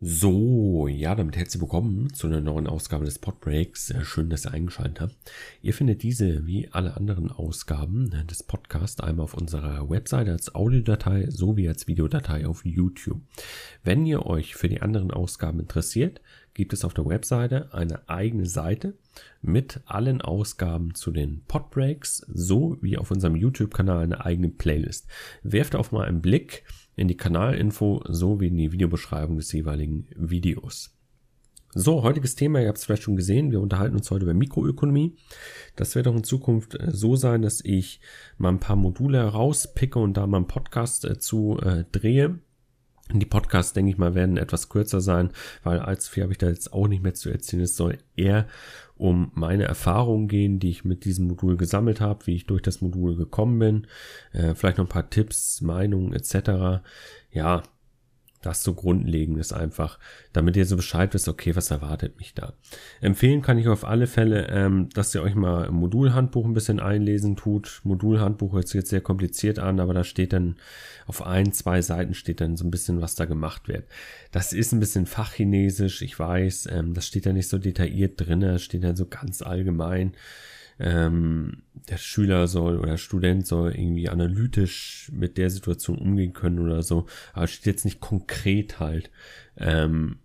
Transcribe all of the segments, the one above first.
So, ja, damit herzlich willkommen zu einer neuen Ausgabe des Podbreaks. Schön, dass ihr eingeschaltet habt. Ihr findet diese wie alle anderen Ausgaben des Podcasts einmal auf unserer Webseite als Audiodatei sowie als Videodatei auf YouTube. Wenn ihr euch für die anderen Ausgaben interessiert, gibt es auf der Webseite eine eigene Seite mit allen Ausgaben zu den Podbreaks sowie auf unserem YouTube-Kanal eine eigene Playlist. Werft auf mal einen Blick in die Kanalinfo sowie in die Videobeschreibung des jeweiligen Videos. So, heutiges Thema, ihr habt es vielleicht schon gesehen, wir unterhalten uns heute über Mikroökonomie. Das wird auch in Zukunft äh, so sein, dass ich mal ein paar Module rauspicke und da mal einen Podcast äh, zu äh, drehe. Die Podcasts, denke ich mal, werden etwas kürzer sein, weil allzu viel habe ich da jetzt auch nicht mehr zu erzählen. Es soll eher um meine Erfahrungen gehen, die ich mit diesem Modul gesammelt habe, wie ich durch das Modul gekommen bin, äh, vielleicht noch ein paar Tipps, Meinungen etc. Ja, das so grundlegend ist einfach, damit ihr so Bescheid wisst, okay, was erwartet mich da. Empfehlen kann ich auf alle Fälle, ähm, dass ihr euch mal im Modulhandbuch ein bisschen einlesen tut. Modulhandbuch hört sich jetzt sehr kompliziert an, aber da steht dann auf ein, zwei Seiten steht dann so ein bisschen, was da gemacht wird. Das ist ein bisschen fachchinesisch, ich weiß, ähm, das steht ja nicht so detailliert drin, das steht dann so ganz allgemein ähm, der Schüler soll oder Student soll irgendwie analytisch mit der Situation umgehen können oder so. Aber steht jetzt nicht konkret halt. Ähm,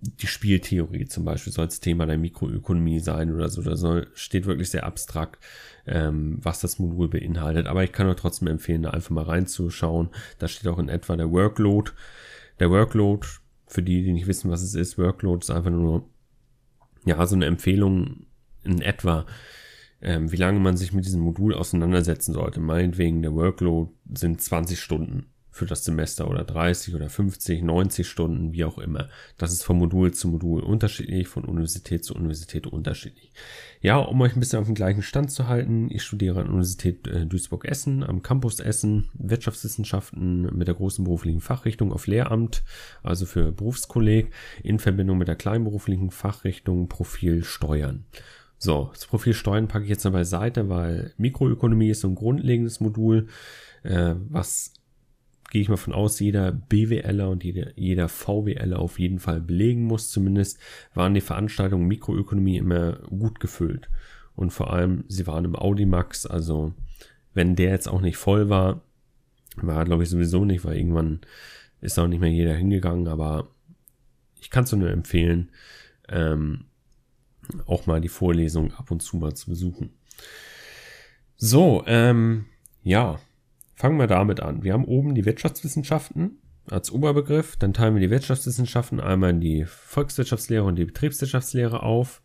die Spieltheorie zum Beispiel soll das Thema der Mikroökonomie sein oder so. Da soll, steht wirklich sehr abstrakt, ähm, was das Modul beinhaltet. Aber ich kann euch trotzdem empfehlen, da einfach mal reinzuschauen. Da steht auch in etwa der Workload. Der Workload, für die, die nicht wissen, was es ist, Workload ist einfach nur, ja, so eine Empfehlung in etwa, ähm, wie lange man sich mit diesem Modul auseinandersetzen sollte. Meinetwegen der Workload sind 20 Stunden für das Semester oder 30 oder 50, 90 Stunden, wie auch immer. Das ist von Modul zu Modul unterschiedlich, von Universität zu Universität unterschiedlich. Ja, um euch ein bisschen auf den gleichen Stand zu halten, ich studiere an der Universität äh, Duisburg-Essen, am Campus Essen, Wirtschaftswissenschaften mit der großen beruflichen Fachrichtung auf Lehramt, also für Berufskolleg, in Verbindung mit der kleinberuflichen Fachrichtung Profil Steuern. So, das Profil Steuern packe ich jetzt mal beiseite, weil Mikroökonomie ist so ein grundlegendes Modul, äh, was gehe ich mal von aus, jeder BWLer und jeder, jeder VWLer auf jeden Fall belegen muss. Zumindest waren die Veranstaltungen Mikroökonomie immer gut gefüllt. Und vor allem, sie waren im Audimax, also wenn der jetzt auch nicht voll war, war glaube ich sowieso nicht, weil irgendwann ist auch nicht mehr jeder hingegangen, aber ich kann es nur empfehlen. Ähm, auch mal die Vorlesung ab und zu mal zu besuchen. So, ähm, ja, fangen wir damit an. Wir haben oben die Wirtschaftswissenschaften als Oberbegriff, dann teilen wir die Wirtschaftswissenschaften einmal in die Volkswirtschaftslehre und die Betriebswirtschaftslehre auf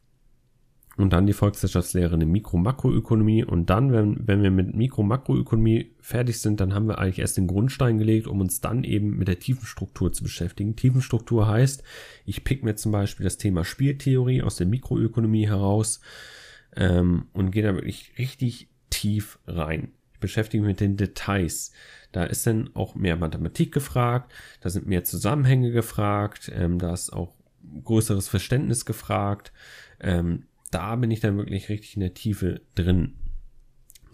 und dann die Volkswirtschaftslehre in Mikro-Makroökonomie und dann, wenn, wenn wir mit Mikro-Makroökonomie fertig sind, dann haben wir eigentlich erst den Grundstein gelegt, um uns dann eben mit der Tiefenstruktur zu beschäftigen. Tiefenstruktur heißt, ich pick mir zum Beispiel das Thema Spieltheorie aus der Mikroökonomie heraus ähm, und gehe da wirklich richtig tief rein. Ich beschäftige mich mit den Details. Da ist dann auch mehr Mathematik gefragt, da sind mehr Zusammenhänge gefragt, ähm, da ist auch größeres Verständnis gefragt. Ähm, da bin ich dann wirklich richtig in der Tiefe drin.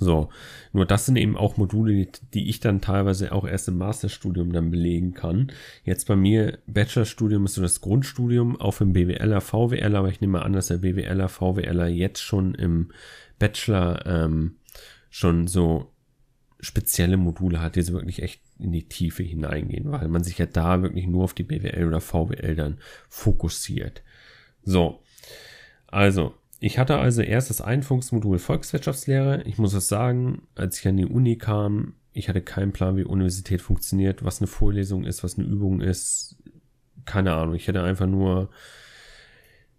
So, nur das sind eben auch Module, die, die, ich dann teilweise auch erst im Masterstudium dann belegen kann. Jetzt bei mir, Bachelorstudium ist so das Grundstudium, auch im BWLer, VWLer, aber ich nehme mal an, dass der BWLer, VWLer jetzt schon im Bachelor ähm, schon so spezielle Module hat, die so wirklich echt in die Tiefe hineingehen, weil man sich ja da wirklich nur auf die BWL oder VWL dann fokussiert. So, also ich hatte also erst das Einführungsmodul Volkswirtschaftslehre. Ich muss es sagen, als ich an die Uni kam, ich hatte keinen Plan, wie Universität funktioniert, was eine Vorlesung ist, was eine Übung ist. Keine Ahnung. Ich hätte einfach nur,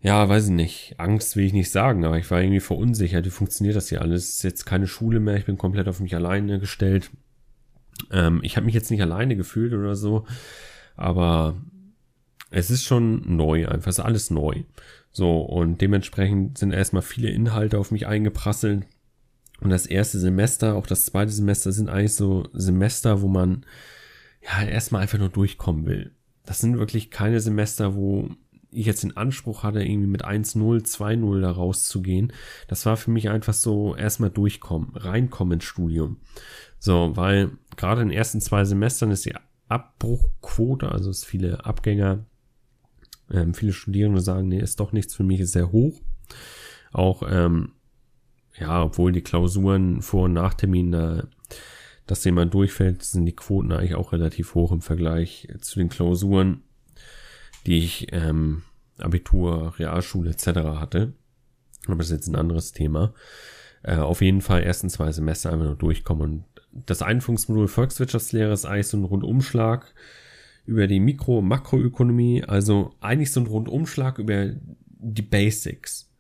ja, weiß ich nicht, Angst will ich nicht sagen, aber ich war irgendwie verunsichert. Wie funktioniert das hier alles? Es ist jetzt keine Schule mehr. Ich bin komplett auf mich alleine gestellt. Ähm, ich habe mich jetzt nicht alleine gefühlt oder so, aber es ist schon neu, einfach ist alles neu. So, und dementsprechend sind erstmal viele Inhalte auf mich eingeprasselt. Und das erste Semester, auch das zweite Semester sind eigentlich so Semester, wo man ja erstmal einfach nur durchkommen will. Das sind wirklich keine Semester, wo ich jetzt den Anspruch hatte, irgendwie mit 1-0, 2-0 da rauszugehen. Das war für mich einfach so erstmal durchkommen, reinkommen ins Studium. So, weil gerade in den ersten zwei Semestern ist die Abbruchquote, also es viele Abgänger, ähm, viele Studierende sagen, nee, ist doch nichts für mich, ist sehr hoch. Auch, ähm, ja, obwohl die Klausuren vor und nach Termin da dass jemand durchfällt, sind die Quoten eigentlich auch relativ hoch im Vergleich zu den Klausuren, die ich ähm, Abitur, Realschule etc. hatte. Aber das ist jetzt ein anderes Thema. Äh, auf jeden Fall ersten zwei Semester einfach nur durchkommen. Und das Einführungsmodul Volkswirtschaftslehre ist eigentlich so ein Rundumschlag über die Mikro- und Makroökonomie. Also eigentlich so ein Rundumschlag über die Basics.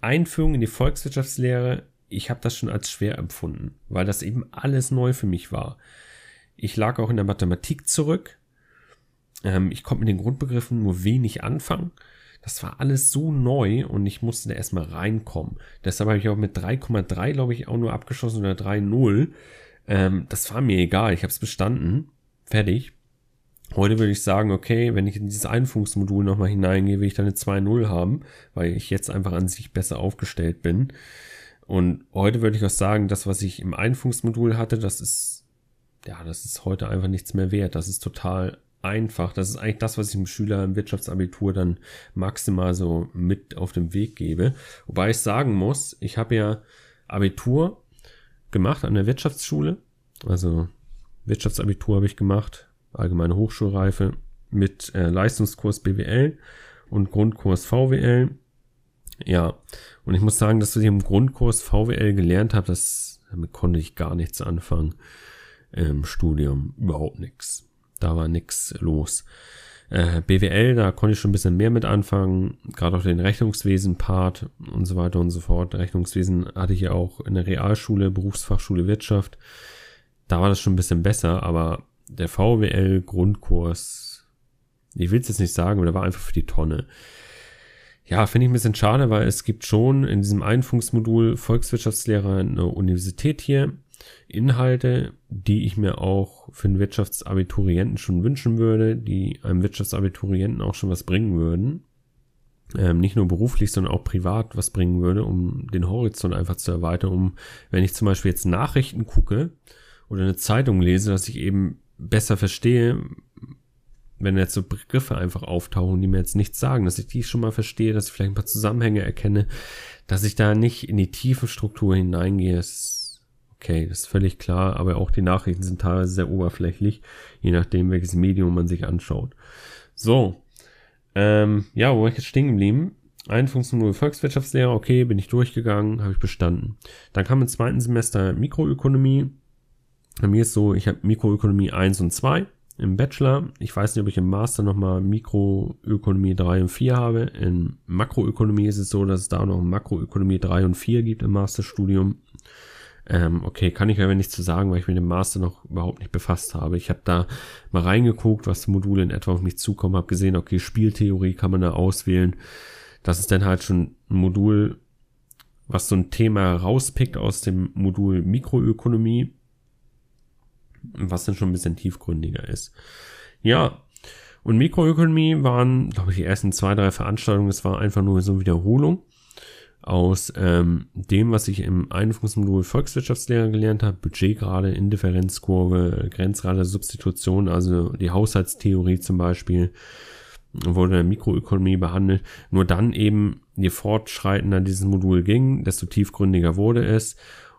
Einführung in die Volkswirtschaftslehre ich habe das schon als schwer empfunden, weil das eben alles neu für mich war. Ich lag auch in der Mathematik zurück. Ähm, ich konnte mit den Grundbegriffen nur wenig anfangen. Das war alles so neu und ich musste da erstmal reinkommen. Deshalb habe ich auch mit 3,3, glaube ich, auch nur abgeschlossen oder 3,0. Ähm, das war mir egal. Ich habe es bestanden. Fertig. Heute würde ich sagen, okay, wenn ich in dieses Einführungsmodul nochmal hineingehe, will ich dann eine 2.0 haben, weil ich jetzt einfach an sich besser aufgestellt bin. Und heute würde ich auch sagen, das, was ich im Einführungsmodul hatte, das ist, ja, das ist heute einfach nichts mehr wert. Das ist total einfach. Das ist eigentlich das, was ich dem Schüler im Wirtschaftsabitur dann maximal so mit auf den Weg gebe. Wobei ich sagen muss, ich habe ja Abitur gemacht an der Wirtschaftsschule. Also Wirtschaftsabitur habe ich gemacht, allgemeine Hochschulreife mit äh, Leistungskurs BWL und Grundkurs VWL. Ja, und ich muss sagen, dass ich im Grundkurs VWL gelernt habe, das damit konnte ich gar nichts anfangen im Studium, überhaupt nichts. Da war nichts los. Äh, BWL, da konnte ich schon ein bisschen mehr mit anfangen, gerade auch den Rechnungswesen-Part und so weiter und so fort. Rechnungswesen hatte ich ja auch in der Realschule, Berufsfachschule Wirtschaft. Da war das schon ein bisschen besser, aber der VWL-Grundkurs, ich will es jetzt nicht sagen, aber der war einfach für die Tonne. Ja, finde ich ein bisschen schade, weil es gibt schon in diesem Einführungsmodul Volkswirtschaftslehre eine Universität hier. Inhalte, die ich mir auch für einen Wirtschaftsabiturienten schon wünschen würde, die einem Wirtschaftsabiturienten auch schon was bringen würden. Ähm, nicht nur beruflich, sondern auch privat was bringen würde, um den Horizont einfach zu erweitern, um, wenn ich zum Beispiel jetzt Nachrichten gucke oder eine Zeitung lese, dass ich eben besser verstehe, wenn jetzt so Begriffe einfach auftauchen, die mir jetzt nichts sagen, dass ich die schon mal verstehe, dass ich vielleicht ein paar Zusammenhänge erkenne, dass ich da nicht in die tiefe Struktur hineingehe, ist okay, das ist völlig klar, aber auch die Nachrichten sind teilweise sehr oberflächlich, je nachdem, welches Medium man sich anschaut. So, ähm, ja, wo war ich jetzt stehen geblieben? Einführungsmodul Volkswirtschaftslehre, okay, bin ich durchgegangen, habe ich bestanden. Dann kam im zweiten Semester Mikroökonomie. Bei mir ist so, ich habe Mikroökonomie 1 und 2 im Bachelor. Ich weiß nicht, ob ich im Master nochmal Mikroökonomie 3 und 4 habe. In Makroökonomie ist es so, dass es da noch Makroökonomie 3 und 4 gibt im Masterstudium. Ähm, okay, kann ich aber nichts zu sagen, weil ich mit dem Master noch überhaupt nicht befasst habe. Ich habe da mal reingeguckt, was Module in etwa auf mich zukommen, habe gesehen, okay, Spieltheorie kann man da auswählen. Das ist dann halt schon ein Modul, was so ein Thema rauspickt aus dem Modul Mikroökonomie was dann schon ein bisschen tiefgründiger ist. Ja, und Mikroökonomie waren, glaube ich, die ersten zwei, drei Veranstaltungen, es war einfach nur so eine Wiederholung aus ähm, dem, was ich im Einführungsmodul Volkswirtschaftslehre gelernt habe, Budgetgrade, Indifferenzkurve, Grenzrate, Substitution, also die Haushaltstheorie zum Beispiel, wurde in der Mikroökonomie behandelt. Nur dann eben, je fortschreitender dieses Modul ging, desto tiefgründiger wurde es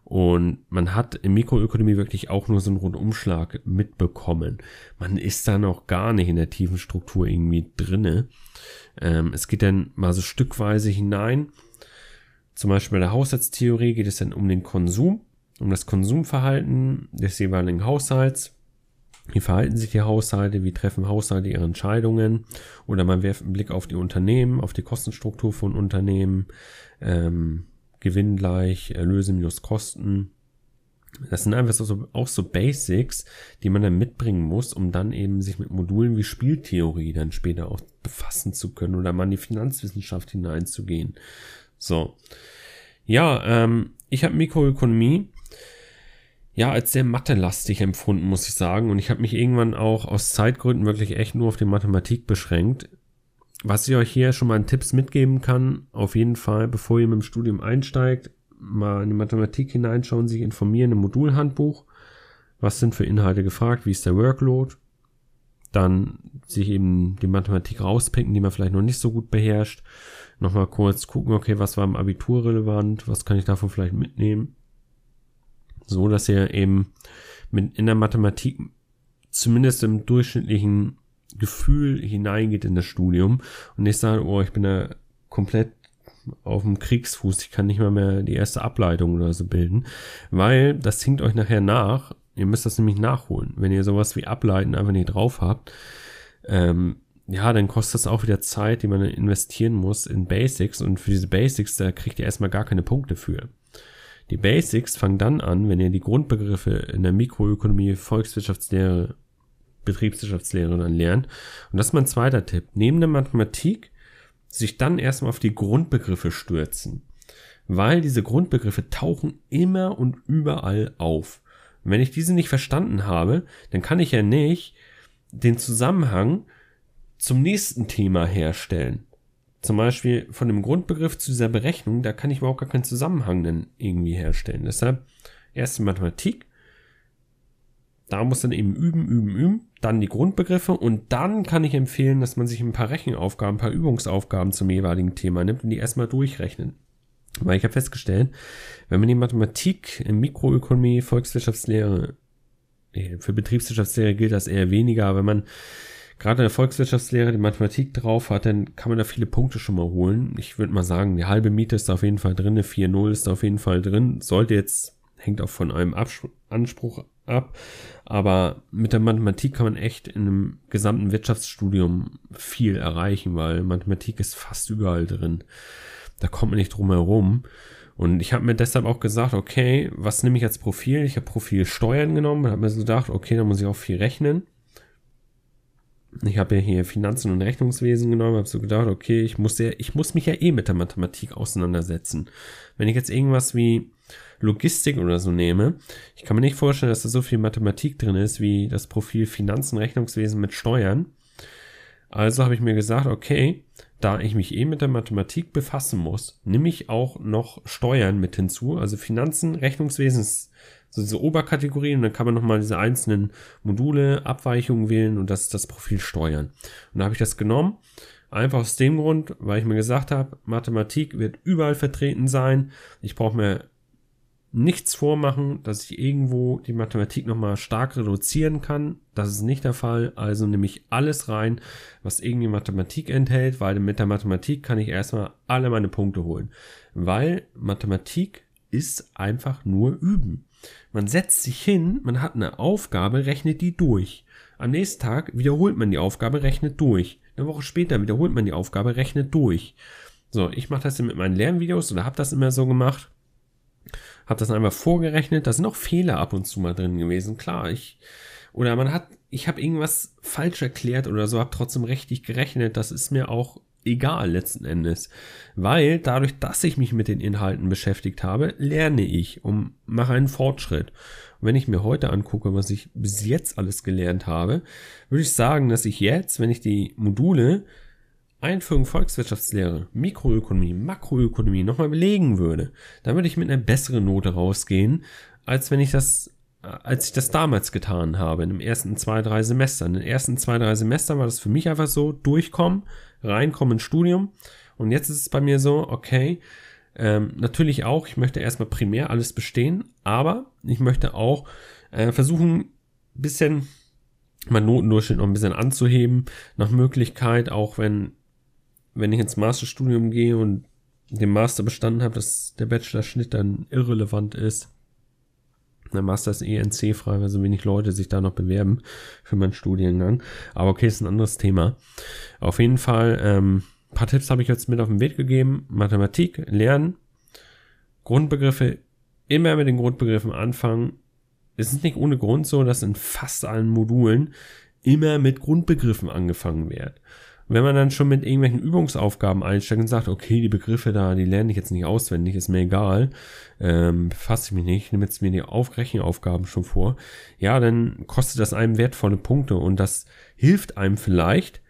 und man hat in Mikroökonomie wirklich auch nur so einen Rundumschlag mitbekommen. Man ist da noch gar nicht in der tiefen Struktur irgendwie drinne. Ähm, es geht dann mal so stückweise hinein. Zum Beispiel bei der Haushaltstheorie geht es dann um den Konsum, um das Konsumverhalten des jeweiligen Haushalts. Wie verhalten sich die Haushalte? Wie treffen Haushalte ihre Entscheidungen? Oder man wirft einen Blick auf die Unternehmen, auf die Kostenstruktur von Unternehmen. Ähm, Gewinn gleich Erlöse minus Kosten. Das sind einfach so, auch so Basics, die man dann mitbringen muss, um dann eben sich mit Modulen wie Spieltheorie dann später auch befassen zu können oder mal in die Finanzwissenschaft hineinzugehen. So. Ja, ähm, ich habe Mikroökonomie ja als sehr mathelastig empfunden, muss ich sagen. Und ich habe mich irgendwann auch aus Zeitgründen wirklich echt nur auf die Mathematik beschränkt was ich euch hier schon mal an Tipps mitgeben kann, auf jeden Fall, bevor ihr mit dem Studium einsteigt, mal in die Mathematik hineinschauen, sich informieren im Modulhandbuch. Was sind für Inhalte gefragt? Wie ist der Workload? Dann sich eben die Mathematik rauspicken, die man vielleicht noch nicht so gut beherrscht. Nochmal kurz gucken, okay, was war im Abitur relevant? Was kann ich davon vielleicht mitnehmen? So, dass ihr eben mit in der Mathematik zumindest im durchschnittlichen Gefühl hineingeht in das Studium und nicht sagt, oh, ich bin da komplett auf dem Kriegsfuß, ich kann nicht mal mehr die erste Ableitung oder so bilden, weil das hinkt euch nachher nach. Ihr müsst das nämlich nachholen. Wenn ihr sowas wie Ableiten einfach nicht drauf habt, ähm, ja, dann kostet das auch wieder Zeit, die man investieren muss in Basics und für diese Basics, da kriegt ihr erstmal gar keine Punkte für. Die Basics fangen dann an, wenn ihr die Grundbegriffe in der Mikroökonomie, Volkswirtschaftslehre, Betriebswirtschaftslehre dann lernt. Und das ist mein zweiter Tipp. Neben der Mathematik sich dann erstmal auf die Grundbegriffe stürzen. Weil diese Grundbegriffe tauchen immer und überall auf. Und wenn ich diese nicht verstanden habe, dann kann ich ja nicht den Zusammenhang zum nächsten Thema herstellen. Zum Beispiel von dem Grundbegriff zu dieser Berechnung, da kann ich überhaupt gar keinen Zusammenhang dann irgendwie herstellen. Deshalb erst die Mathematik, da muss dann eben üben, üben, üben, dann die Grundbegriffe und dann kann ich empfehlen, dass man sich ein paar Rechenaufgaben, ein paar Übungsaufgaben zum jeweiligen Thema nimmt und die erstmal durchrechnen. Weil ich habe festgestellt, wenn man die Mathematik in Mikroökonomie, Volkswirtschaftslehre, für Betriebswirtschaftslehre gilt das eher weniger, aber wenn man gerade in der Volkswirtschaftslehre die Mathematik drauf hat, dann kann man da viele Punkte schon mal holen. Ich würde mal sagen, die halbe Miete ist da auf jeden Fall drin, eine 4-0 ist da auf jeden Fall drin. Sollte jetzt, hängt auch von eurem Anspruch ab. Aber mit der Mathematik kann man echt in einem gesamten Wirtschaftsstudium viel erreichen, weil Mathematik ist fast überall drin. Da kommt man nicht drum herum. Und ich habe mir deshalb auch gesagt, okay, was nehme ich als Profil? Ich habe Profil Steuern genommen und habe mir so gedacht, okay, da muss ich auch viel rechnen. Ich habe ja hier Finanzen und Rechnungswesen genommen, habe so gedacht, okay, ich muss ja, ich muss mich ja eh mit der Mathematik auseinandersetzen. Wenn ich jetzt irgendwas wie Logistik oder so nehme, ich kann mir nicht vorstellen, dass da so viel Mathematik drin ist wie das Profil Finanzen, Rechnungswesen mit Steuern. Also habe ich mir gesagt, okay, da ich mich eh mit der Mathematik befassen muss, nehme ich auch noch Steuern mit hinzu. Also Finanzen, Rechnungswesen so diese Oberkategorien und dann kann man nochmal diese einzelnen Module, Abweichungen wählen und das ist das Profil Steuern. Und da habe ich das genommen. Einfach aus dem Grund, weil ich mir gesagt habe, Mathematik wird überall vertreten sein. Ich brauche mir nichts vormachen, dass ich irgendwo die Mathematik nochmal stark reduzieren kann. Das ist nicht der Fall. Also nehme ich alles rein, was irgendwie Mathematik enthält, weil mit der Mathematik kann ich erstmal alle meine Punkte holen. Weil Mathematik ist einfach nur üben. Man setzt sich hin, man hat eine Aufgabe, rechnet die durch. Am nächsten Tag wiederholt man die Aufgabe, rechnet durch. Eine Woche später wiederholt man die Aufgabe, rechnet durch. So, ich mache das mit meinen Lernvideos oder habe das immer so gemacht habe das einmal vorgerechnet. Da sind auch Fehler ab und zu mal drin gewesen. Klar, ich oder man hat, ich habe irgendwas falsch erklärt oder so, habe trotzdem richtig gerechnet. Das ist mir auch egal letzten Endes, weil dadurch, dass ich mich mit den Inhalten beschäftigt habe, lerne ich und mache einen Fortschritt. Und wenn ich mir heute angucke, was ich bis jetzt alles gelernt habe, würde ich sagen, dass ich jetzt, wenn ich die Module Einführung Volkswirtschaftslehre, Mikroökonomie, Makroökonomie nochmal belegen würde, dann würde ich mit einer besseren Note rausgehen, als wenn ich das, als ich das damals getan habe, in den ersten zwei, drei Semestern. In den ersten zwei, drei Semestern war das für mich einfach so, durchkommen, reinkommen ins Studium. Und jetzt ist es bei mir so, okay, ähm, natürlich auch, ich möchte erstmal primär alles bestehen, aber ich möchte auch äh, versuchen, bisschen mein Notendurchschnitt noch ein bisschen anzuheben, nach Möglichkeit, auch wenn wenn ich ins Masterstudium gehe und den Master bestanden habe, dass der Bachelor-Schnitt dann irrelevant ist. Der Master ist ENC frei, weil so wenig Leute sich da noch bewerben für meinen Studiengang. Aber okay, ist ein anderes Thema. Auf jeden Fall, ähm, paar Tipps habe ich jetzt mit auf den Weg gegeben. Mathematik, Lernen, Grundbegriffe, immer mit den Grundbegriffen anfangen. Es ist nicht ohne Grund so, dass in fast allen Modulen immer mit Grundbegriffen angefangen wird wenn man dann schon mit irgendwelchen Übungsaufgaben einsteigt und sagt, okay, die Begriffe da, die lerne ich jetzt nicht auswendig, ist mir egal, ähm, befasse ich mich nicht, nehme jetzt mir die Aufrechenaufgaben schon vor, ja, dann kostet das einem wertvolle Punkte und das hilft einem vielleicht,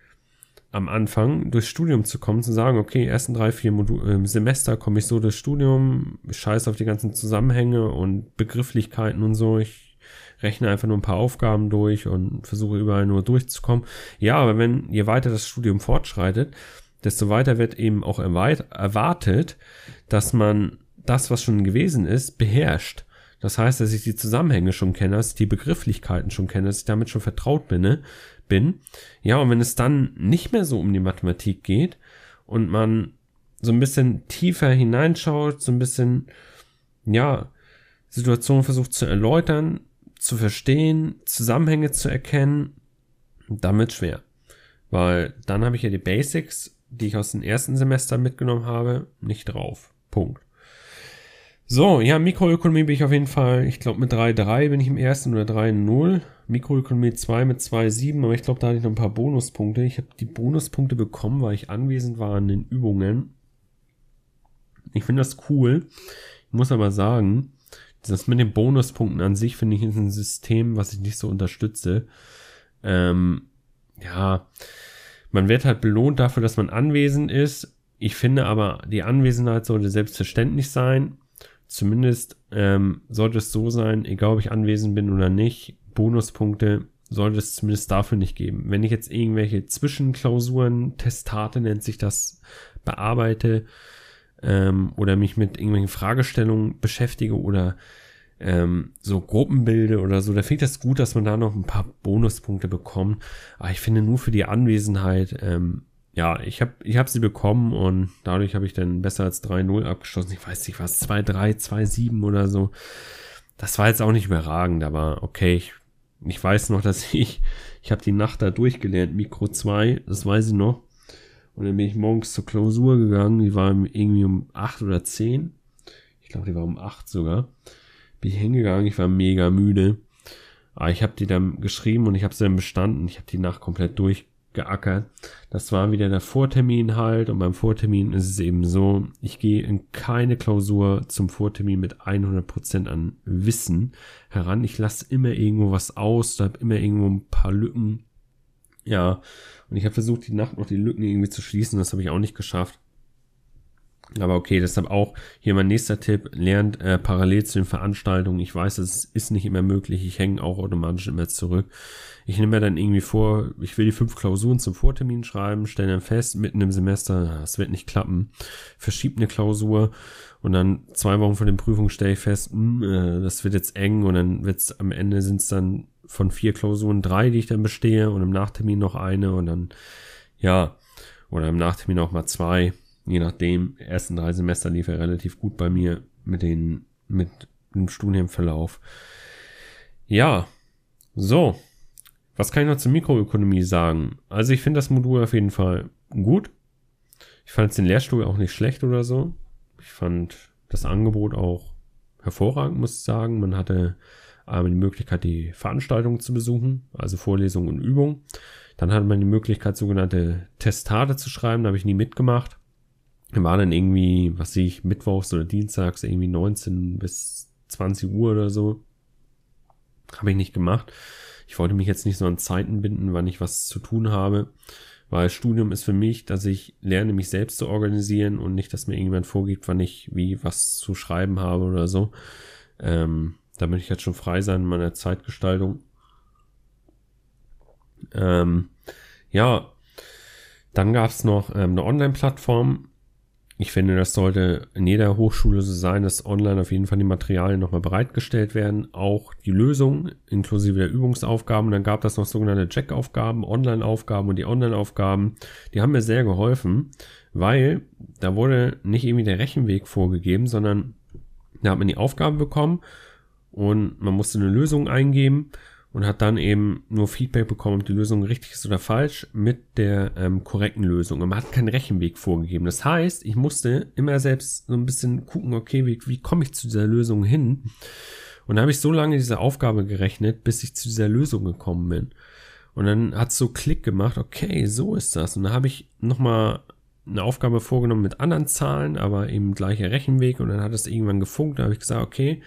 am Anfang durchs Studium zu kommen, zu sagen, okay, ersten drei, vier Modul äh, Semester komme ich so durchs Studium, scheiß auf die ganzen Zusammenhänge und Begrifflichkeiten und so. Ich rechne einfach nur ein paar Aufgaben durch und versuche überall nur durchzukommen. Ja, aber wenn je weiter das Studium fortschreitet, desto weiter wird eben auch erwartet, dass man das, was schon gewesen ist, beherrscht. Das heißt, dass ich die Zusammenhänge schon kenne, dass ich die Begrifflichkeiten schon kenne, dass ich damit schon vertraut bin, ne? bin. Ja, und wenn es dann nicht mehr so um die Mathematik geht und man so ein bisschen tiefer hineinschaut, so ein bisschen, ja, Situationen versucht zu erläutern, zu verstehen, Zusammenhänge zu erkennen, wird schwer. Weil dann habe ich ja die Basics, die ich aus dem ersten Semester mitgenommen habe, nicht drauf. Punkt. So, ja, Mikroökonomie bin ich auf jeden Fall, ich glaube mit 3,3 bin ich im ersten oder 3,0. Mikroökonomie 2 mit 2,7, aber ich glaube, da hatte ich noch ein paar Bonuspunkte. Ich habe die Bonuspunkte bekommen, weil ich anwesend war an den Übungen. Ich finde das cool. Ich muss aber sagen, das mit den Bonuspunkten an sich finde ich ist ein System, was ich nicht so unterstütze. Ähm, ja, man wird halt belohnt dafür, dass man anwesend ist. Ich finde aber, die Anwesenheit sollte selbstverständlich sein. Zumindest ähm, sollte es so sein, egal ob ich anwesend bin oder nicht, Bonuspunkte sollte es zumindest dafür nicht geben. Wenn ich jetzt irgendwelche Zwischenklausuren, Testate nennt sich das, bearbeite ähm, oder mich mit irgendwelchen Fragestellungen beschäftige oder ähm, so Gruppen bilde oder so, da finde ich das gut, dass man da noch ein paar Bonuspunkte bekommt. Aber ich finde nur für die Anwesenheit ähm, ja, ich habe ich hab sie bekommen und dadurch habe ich dann besser als 3-0 abgeschlossen. Ich weiß nicht was, 2-3, 2-7 oder so. Das war jetzt auch nicht überragend, aber okay, ich, ich weiß noch, dass ich, ich habe die Nacht da durchgelernt, Mikro 2, das weiß ich noch. Und dann bin ich morgens zur Klausur gegangen, die war irgendwie um 8 oder 10. Ich glaube, die war um 8 sogar. Bin ich hingegangen, ich war mega müde. Aber ich habe die dann geschrieben und ich habe sie dann bestanden. Ich habe die Nacht komplett durch geackert. Das war wieder der Vortermin halt und beim Vortermin ist es eben so, ich gehe in keine Klausur zum Vortermin mit 100% an Wissen heran. Ich lasse immer irgendwo was aus, da habe immer irgendwo ein paar Lücken. Ja, und ich habe versucht, die Nacht noch die Lücken irgendwie zu schließen, das habe ich auch nicht geschafft. Aber okay, deshalb auch hier mein nächster Tipp, lernt äh, parallel zu den Veranstaltungen. Ich weiß, es ist nicht immer möglich, ich hänge auch automatisch immer zurück. Ich nehme mir dann irgendwie vor, ich will die fünf Klausuren zum Vortermin schreiben, stelle dann fest, mitten im Semester, das wird nicht klappen, verschiebt eine Klausur und dann zwei Wochen vor den Prüfungen stelle ich fest, mh, hm, äh, das wird jetzt eng und dann wird's am Ende sind es dann von vier Klausuren drei, die ich dann bestehe und im Nachtermin noch eine und dann, ja, oder im Nachtermin auch mal zwei je nachdem, ersten drei Semester lief er relativ gut bei mir mit den, mit dem Studienverlauf. Ja, so. Was kann ich noch zur Mikroökonomie sagen? Also ich finde das Modul auf jeden Fall gut. Ich fand den Lehrstuhl auch nicht schlecht oder so. Ich fand das Angebot auch hervorragend, muss ich sagen. Man hatte einmal die Möglichkeit, die Veranstaltungen zu besuchen, also Vorlesungen und Übungen. Dann hatte man die Möglichkeit, sogenannte Testate zu schreiben. Da habe ich nie mitgemacht war dann irgendwie, was sehe ich, mittwochs oder dienstags irgendwie 19 bis 20 Uhr oder so. Habe ich nicht gemacht. Ich wollte mich jetzt nicht so an Zeiten binden, wann ich was zu tun habe. Weil Studium ist für mich, dass ich lerne, mich selbst zu organisieren und nicht, dass mir irgendjemand vorgibt, wann ich wie was zu schreiben habe oder so. Ähm, da bin ich jetzt schon frei sein in meiner Zeitgestaltung. Ähm, ja, dann gab es noch ähm, eine Online-Plattform, ich finde, das sollte in jeder Hochschule so sein, dass online auf jeden Fall die Materialien nochmal bereitgestellt werden. Auch die Lösung inklusive der Übungsaufgaben. Dann gab das noch sogenannte Check-Aufgaben, Online-Aufgaben und die Online-Aufgaben. Die haben mir sehr geholfen, weil da wurde nicht irgendwie der Rechenweg vorgegeben, sondern da hat man die Aufgabe bekommen und man musste eine Lösung eingeben und hat dann eben nur Feedback bekommen, ob die Lösung richtig ist oder falsch mit der ähm, korrekten Lösung. Und man hat keinen Rechenweg vorgegeben. Das heißt, ich musste immer selbst so ein bisschen gucken, okay, wie, wie komme ich zu dieser Lösung hin? Und da habe ich so lange diese Aufgabe gerechnet, bis ich zu dieser Lösung gekommen bin. Und dann hat es so Klick gemacht, okay, so ist das. Und da habe ich nochmal eine Aufgabe vorgenommen mit anderen Zahlen, aber eben gleicher Rechenweg. Und dann hat es irgendwann gefunkt. Da habe ich gesagt, okay,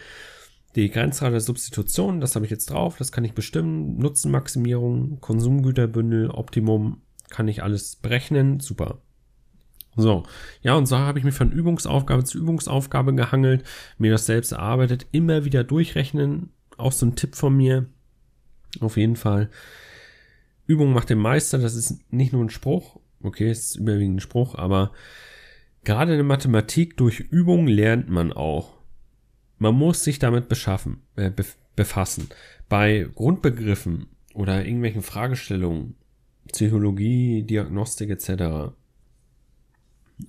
die Grenzzahl der Substitution, das habe ich jetzt drauf, das kann ich bestimmen. Nutzenmaximierung, Konsumgüterbündel, Optimum, kann ich alles berechnen, super. So, ja, und so habe ich mich von Übungsaufgabe zu Übungsaufgabe gehangelt, mir das selbst erarbeitet, immer wieder durchrechnen, auch so ein Tipp von mir, auf jeden Fall. Übung macht den Meister, das ist nicht nur ein Spruch, okay, es ist überwiegend ein Spruch, aber gerade in der Mathematik durch Übung lernt man auch. Man muss sich damit beschaffen, äh, befassen. Bei Grundbegriffen oder irgendwelchen Fragestellungen, Psychologie, Diagnostik etc.,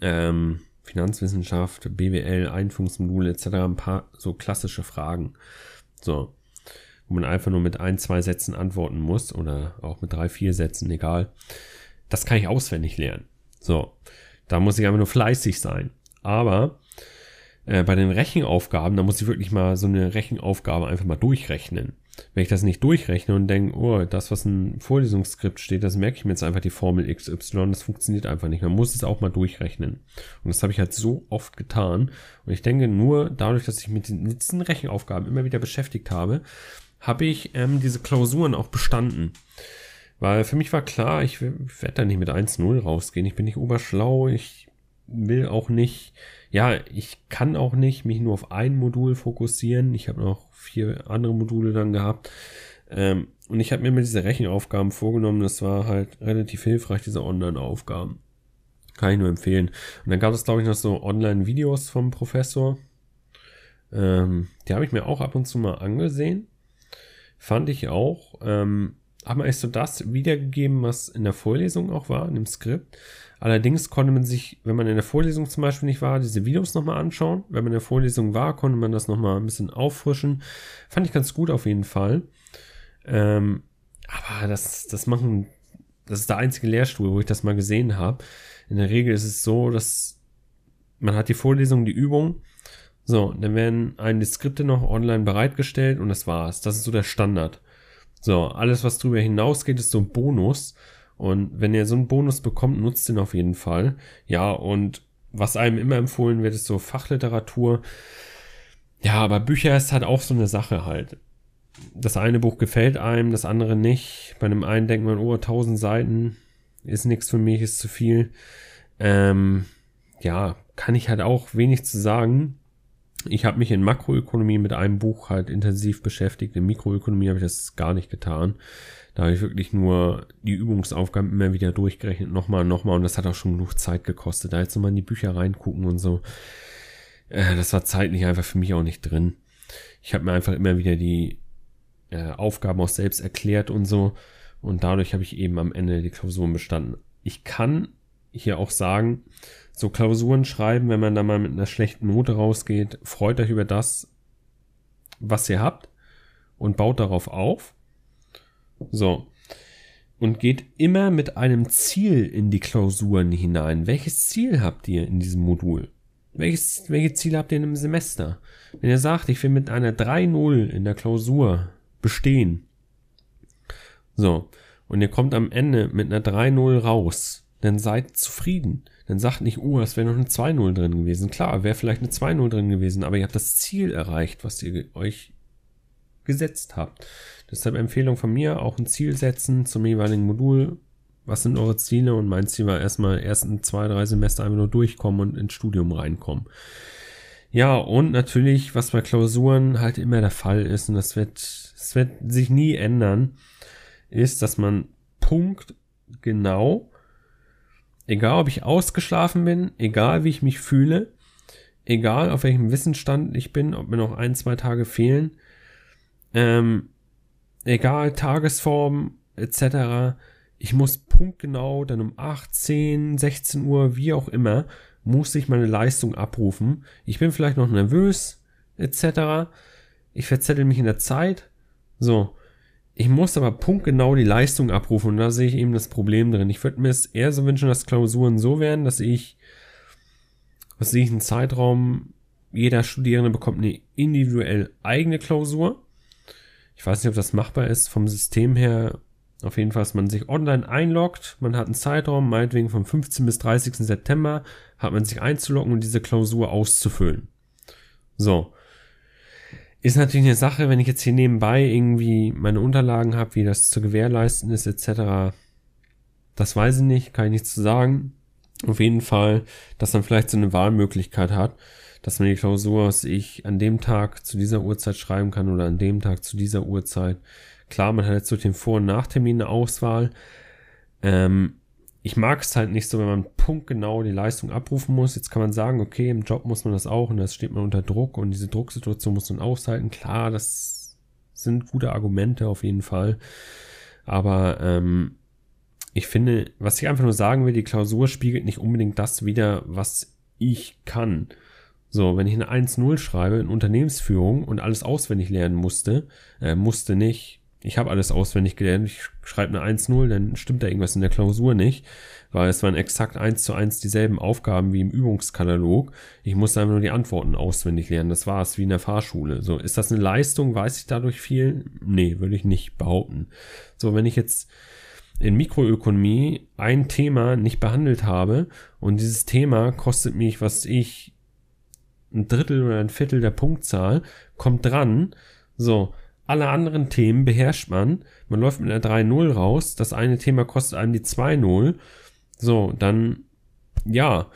ähm, Finanzwissenschaft, BWL, Einführungsmodule etc., ein paar so klassische Fragen. So wo man einfach nur mit ein, zwei Sätzen antworten muss oder auch mit drei, vier Sätzen, egal. Das kann ich auswendig lernen. So, da muss ich einfach nur fleißig sein. Aber äh, bei den Rechenaufgaben, da muss ich wirklich mal so eine Rechenaufgabe einfach mal durchrechnen. Wenn ich das nicht durchrechne und denke, oh, das, was ein Vorlesungsskript steht, das merke ich mir jetzt einfach die Formel XY, das funktioniert einfach nicht. Man muss es auch mal durchrechnen. Und das habe ich halt so oft getan. Und ich denke, nur dadurch, dass ich mit diesen Rechenaufgaben immer wieder beschäftigt habe, habe ich ähm, diese Klausuren auch bestanden. Weil für mich war klar, ich werde da nicht mit 1-0 rausgehen. Ich bin nicht oberschlau. Ich will auch nicht, ja, ich kann auch nicht mich nur auf ein Modul fokussieren. Ich habe noch vier andere Module dann gehabt. Ähm, und ich habe mir immer diese Rechenaufgaben vorgenommen. Das war halt relativ hilfreich, diese Online-Aufgaben. Kann ich nur empfehlen. Und dann gab es, glaube ich, noch so Online-Videos vom Professor. Ähm, die habe ich mir auch ab und zu mal angesehen fand ich auch, ähm, haben eigentlich so das wiedergegeben, was in der Vorlesung auch war, in dem Skript. Allerdings konnte man sich, wenn man in der Vorlesung zum Beispiel nicht war, diese Videos nochmal anschauen. Wenn man in der Vorlesung war, konnte man das nochmal ein bisschen auffrischen. Fand ich ganz gut auf jeden Fall. Ähm, aber das, das machen, das ist der einzige Lehrstuhl, wo ich das mal gesehen habe. In der Regel ist es so, dass man hat die Vorlesung, die Übung so, dann werden einem die Skripte noch online bereitgestellt und das war's. Das ist so der Standard. So, alles, was drüber hinausgeht, ist so ein Bonus. Und wenn ihr so einen Bonus bekommt, nutzt den auf jeden Fall. Ja, und was einem immer empfohlen wird, ist so Fachliteratur. Ja, aber Bücher ist halt auch so eine Sache halt. Das eine Buch gefällt einem, das andere nicht. Bei einem einen denkt man, oh, 1000 Seiten ist nichts für mich, ist zu viel. Ähm, ja, kann ich halt auch wenig zu sagen ich habe mich in Makroökonomie mit einem Buch halt intensiv beschäftigt. In Mikroökonomie habe ich das gar nicht getan. Da habe ich wirklich nur die Übungsaufgaben immer wieder durchgerechnet, nochmal, nochmal. Und das hat auch schon genug Zeit gekostet. Da jetzt nochmal in die Bücher reingucken und so. Äh, das war zeitlich einfach für mich auch nicht drin. Ich habe mir einfach immer wieder die äh, Aufgaben auch selbst erklärt und so. Und dadurch habe ich eben am Ende die Klausuren bestanden. Ich kann hier auch sagen, so Klausuren schreiben, wenn man da mal mit einer schlechten Note rausgeht, freut euch über das, was ihr habt und baut darauf auf. So. Und geht immer mit einem Ziel in die Klausuren hinein. Welches Ziel habt ihr in diesem Modul? Welches, welche Ziele habt ihr in einem Semester? Wenn ihr sagt, ich will mit einer 3-0 in der Klausur bestehen. So. Und ihr kommt am Ende mit einer 3-0 raus. Dann seid zufrieden. Dann sagt nicht, oh, es wäre noch eine 2-0 drin gewesen. Klar, wäre vielleicht eine 2-0 drin gewesen, aber ihr habt das Ziel erreicht, was ihr euch gesetzt habt. Deshalb Empfehlung von mir, auch ein Ziel setzen zum jeweiligen Modul. Was sind eure Ziele? Und mein Ziel war erstmal ersten zwei, drei Semester einfach nur durchkommen und ins Studium reinkommen. Ja, und natürlich, was bei Klausuren halt immer der Fall ist, und das wird, das wird sich nie ändern, ist, dass man Punkt genau Egal, ob ich ausgeschlafen bin, egal wie ich mich fühle, egal auf welchem Wissensstand ich bin, ob mir noch ein, zwei Tage fehlen, ähm, egal Tagesform etc., ich muss punktgenau dann um 8, 10, 16 Uhr, wie auch immer, muss ich meine Leistung abrufen. Ich bin vielleicht noch nervös etc. Ich verzettel mich in der Zeit. So, ich muss aber punktgenau die Leistung abrufen und da sehe ich eben das Problem drin. Ich würde mir es eher so wünschen, dass Klausuren so wären, dass ich, was sehe ich, einen Zeitraum, jeder Studierende bekommt eine individuell eigene Klausur. Ich weiß nicht, ob das machbar ist vom System her. Auf jeden Fall, dass man sich online einloggt, man hat einen Zeitraum, meinetwegen vom 15 bis 30. September, hat man sich einzuloggen und diese Klausur auszufüllen. So. Ist natürlich eine Sache, wenn ich jetzt hier nebenbei irgendwie meine Unterlagen habe, wie das zu gewährleisten ist, etc. das weiß ich nicht, kann ich nichts zu sagen. Auf jeden Fall, dass man vielleicht so eine Wahlmöglichkeit hat, dass man die Klausur, was ich an dem Tag zu dieser Uhrzeit schreiben kann oder an dem Tag zu dieser Uhrzeit. Klar, man hat jetzt durch den Vor- und Nachtermin eine Auswahl. Ähm, ich mag es halt nicht so, wenn man punktgenau die Leistung abrufen muss. Jetzt kann man sagen, okay, im Job muss man das auch und das steht man unter Druck und diese Drucksituation muss man aushalten. Klar, das sind gute Argumente auf jeden Fall. Aber ähm, ich finde, was ich einfach nur sagen will, die Klausur spiegelt nicht unbedingt das wider, was ich kann. So, wenn ich eine 1-0 schreibe in Unternehmensführung und alles auswendig lernen musste, äh, musste nicht, ich habe alles auswendig gelernt, ich schreibe eine 1-0, dann stimmt da irgendwas in der Klausur nicht, weil es waren exakt eins zu eins dieselben Aufgaben wie im Übungskatalog. Ich musste einfach nur die Antworten auswendig lernen. Das war es wie in der Fahrschule. So, ist das eine Leistung? Weiß ich dadurch viel? Nee, würde ich nicht behaupten. So, wenn ich jetzt in Mikroökonomie ein Thema nicht behandelt habe und dieses Thema kostet mich, was ich, ein Drittel oder ein Viertel der Punktzahl, kommt dran. So, alle anderen Themen beherrscht man. Man läuft mit einer 3-0 raus. Das eine Thema kostet einem die 2-0. So, dann, ja.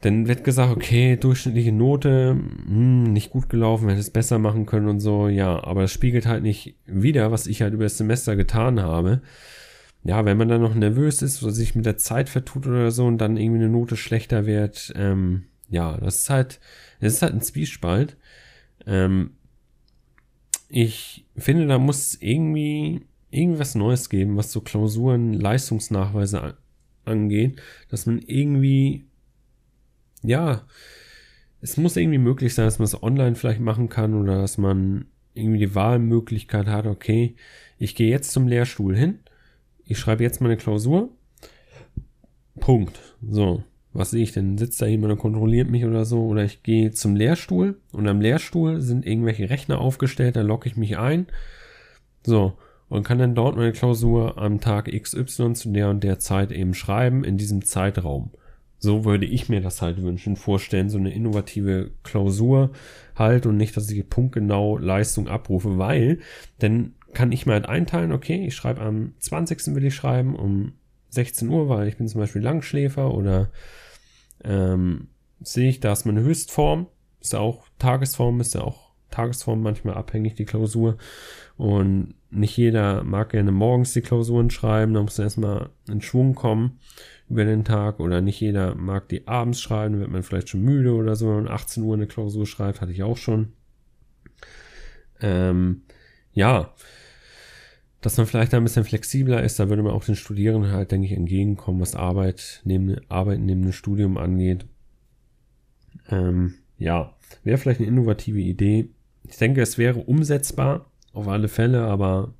Dann wird gesagt, okay, durchschnittliche Note, hm, nicht gut gelaufen, hätte es besser machen können und so, ja, aber das spiegelt halt nicht wieder, was ich halt über das Semester getan habe ja, wenn man dann noch nervös ist oder sich mit der Zeit vertut oder so und dann irgendwie eine Note schlechter wird, ähm, ja, das ist halt, das ist halt ein Zwiespalt. Ähm, ich finde, da muss irgendwie irgendwas Neues geben, was so Klausuren, Leistungsnachweise angeht, dass man irgendwie, ja, es muss irgendwie möglich sein, dass man es online vielleicht machen kann oder dass man irgendwie die Wahlmöglichkeit hat, okay, ich gehe jetzt zum Lehrstuhl hin ich schreibe jetzt meine Klausur. Punkt. So, was sehe ich denn? Sitzt da jemand und kontrolliert mich oder so? Oder ich gehe zum Lehrstuhl und am Lehrstuhl sind irgendwelche Rechner aufgestellt, da logge ich mich ein. So, und kann dann dort meine Klausur am Tag XY zu der und der Zeit eben schreiben, in diesem Zeitraum. So würde ich mir das halt wünschen, vorstellen, so eine innovative Klausur halt und nicht, dass ich punktgenau Leistung abrufe, weil, denn kann ich mir halt einteilen, okay, ich schreibe am 20. will ich schreiben um 16 Uhr, weil ich bin zum Beispiel Langschläfer oder ähm, sehe ich, da ist meine Höchstform, ist ja auch Tagesform, ist ja auch Tagesform manchmal abhängig, die Klausur. Und nicht jeder mag gerne morgens die Klausuren schreiben, da muss erstmal in Schwung kommen über den Tag. Oder nicht jeder mag die abends schreiben, wird man vielleicht schon müde oder so, wenn man 18 Uhr eine Klausur schreibt, hatte ich auch schon. Ähm, ja, dass man vielleicht da ein bisschen flexibler ist, da würde man auch den Studierenden halt, denke ich, entgegenkommen, was Arbeit neben, Arbeit neben dem Studium angeht. Ähm, ja, wäre vielleicht eine innovative Idee. Ich denke, es wäre umsetzbar, auf alle Fälle, aber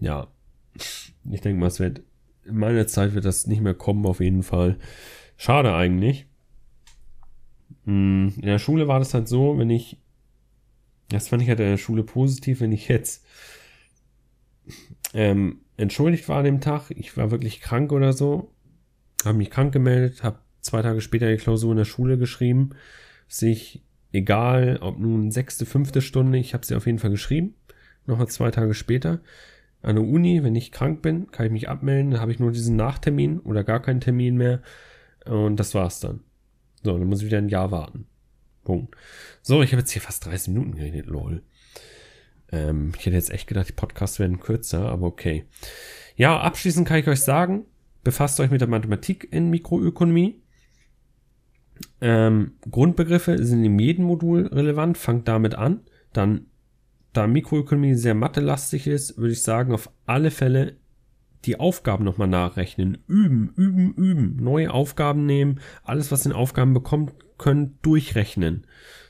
ja, ich denke mal, es wird, in meiner Zeit wird das nicht mehr kommen, auf jeden Fall. Schade eigentlich. Hm, in der Schule war das halt so, wenn ich, das fand ich halt in der Schule positiv, wenn ich jetzt ähm, entschuldigt war an dem Tag. Ich war wirklich krank oder so. Habe mich krank gemeldet, habe zwei Tage später die Klausur in der Schule geschrieben. Sich egal, ob nun sechste, fünfte Stunde, ich habe sie auf jeden Fall geschrieben. Nochmal zwei Tage später. An der Uni, wenn ich krank bin, kann ich mich abmelden. Dann habe ich nur diesen Nachtermin oder gar keinen Termin mehr. Und das war's dann. So, dann muss ich wieder ein Jahr warten. Punkt. So, ich habe jetzt hier fast 30 Minuten geredet, lol. Ähm, ich hätte jetzt echt gedacht, die Podcasts werden kürzer, aber okay. Ja, abschließend kann ich euch sagen, befasst euch mit der Mathematik in Mikroökonomie. Ähm, Grundbegriffe sind in jedem Modul relevant, fangt damit an. Dann, da Mikroökonomie sehr mathelastig ist, würde ich sagen, auf alle Fälle die Aufgaben nochmal nachrechnen. Üben, üben, üben. Neue Aufgaben nehmen. Alles, was in Aufgaben bekommt, können durchrechnen.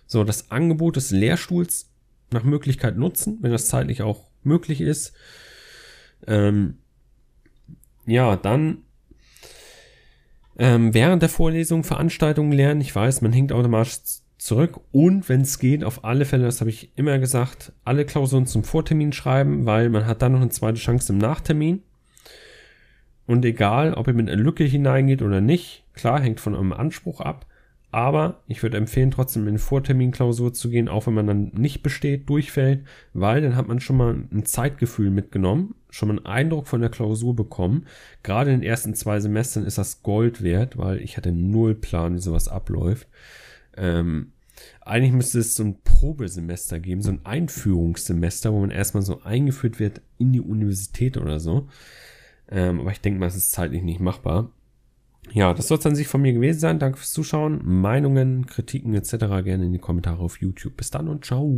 So, das Angebot des Lehrstuhls nach Möglichkeit nutzen, wenn das zeitlich auch möglich ist. Ähm, ja, dann ähm, während der Vorlesung Veranstaltungen lernen. Ich weiß, man hinkt automatisch zurück und wenn es geht, auf alle Fälle, das habe ich immer gesagt, alle Klausuren zum Vortermin schreiben, weil man hat dann noch eine zweite Chance im Nachtermin. Und egal, ob ihr mit einer Lücke hineingeht oder nicht, klar, hängt von eurem Anspruch ab. Aber ich würde empfehlen, trotzdem in Vorterminklausur zu gehen, auch wenn man dann nicht besteht, durchfällt, weil dann hat man schon mal ein Zeitgefühl mitgenommen. schon mal einen Eindruck von der Klausur bekommen. Gerade in den ersten zwei Semestern ist das Gold wert, weil ich hatte null Plan, wie sowas abläuft. Ähm, eigentlich müsste es so ein Probesemester geben, so ein Einführungssemester, wo man erstmal so eingeführt wird in die Universität oder so. Ähm, aber ich denke mal, es ist zeitlich nicht machbar. Ja, das soll es an sich von mir gewesen sein. Danke fürs Zuschauen. Meinungen, Kritiken etc. gerne in die Kommentare auf YouTube. Bis dann und ciao.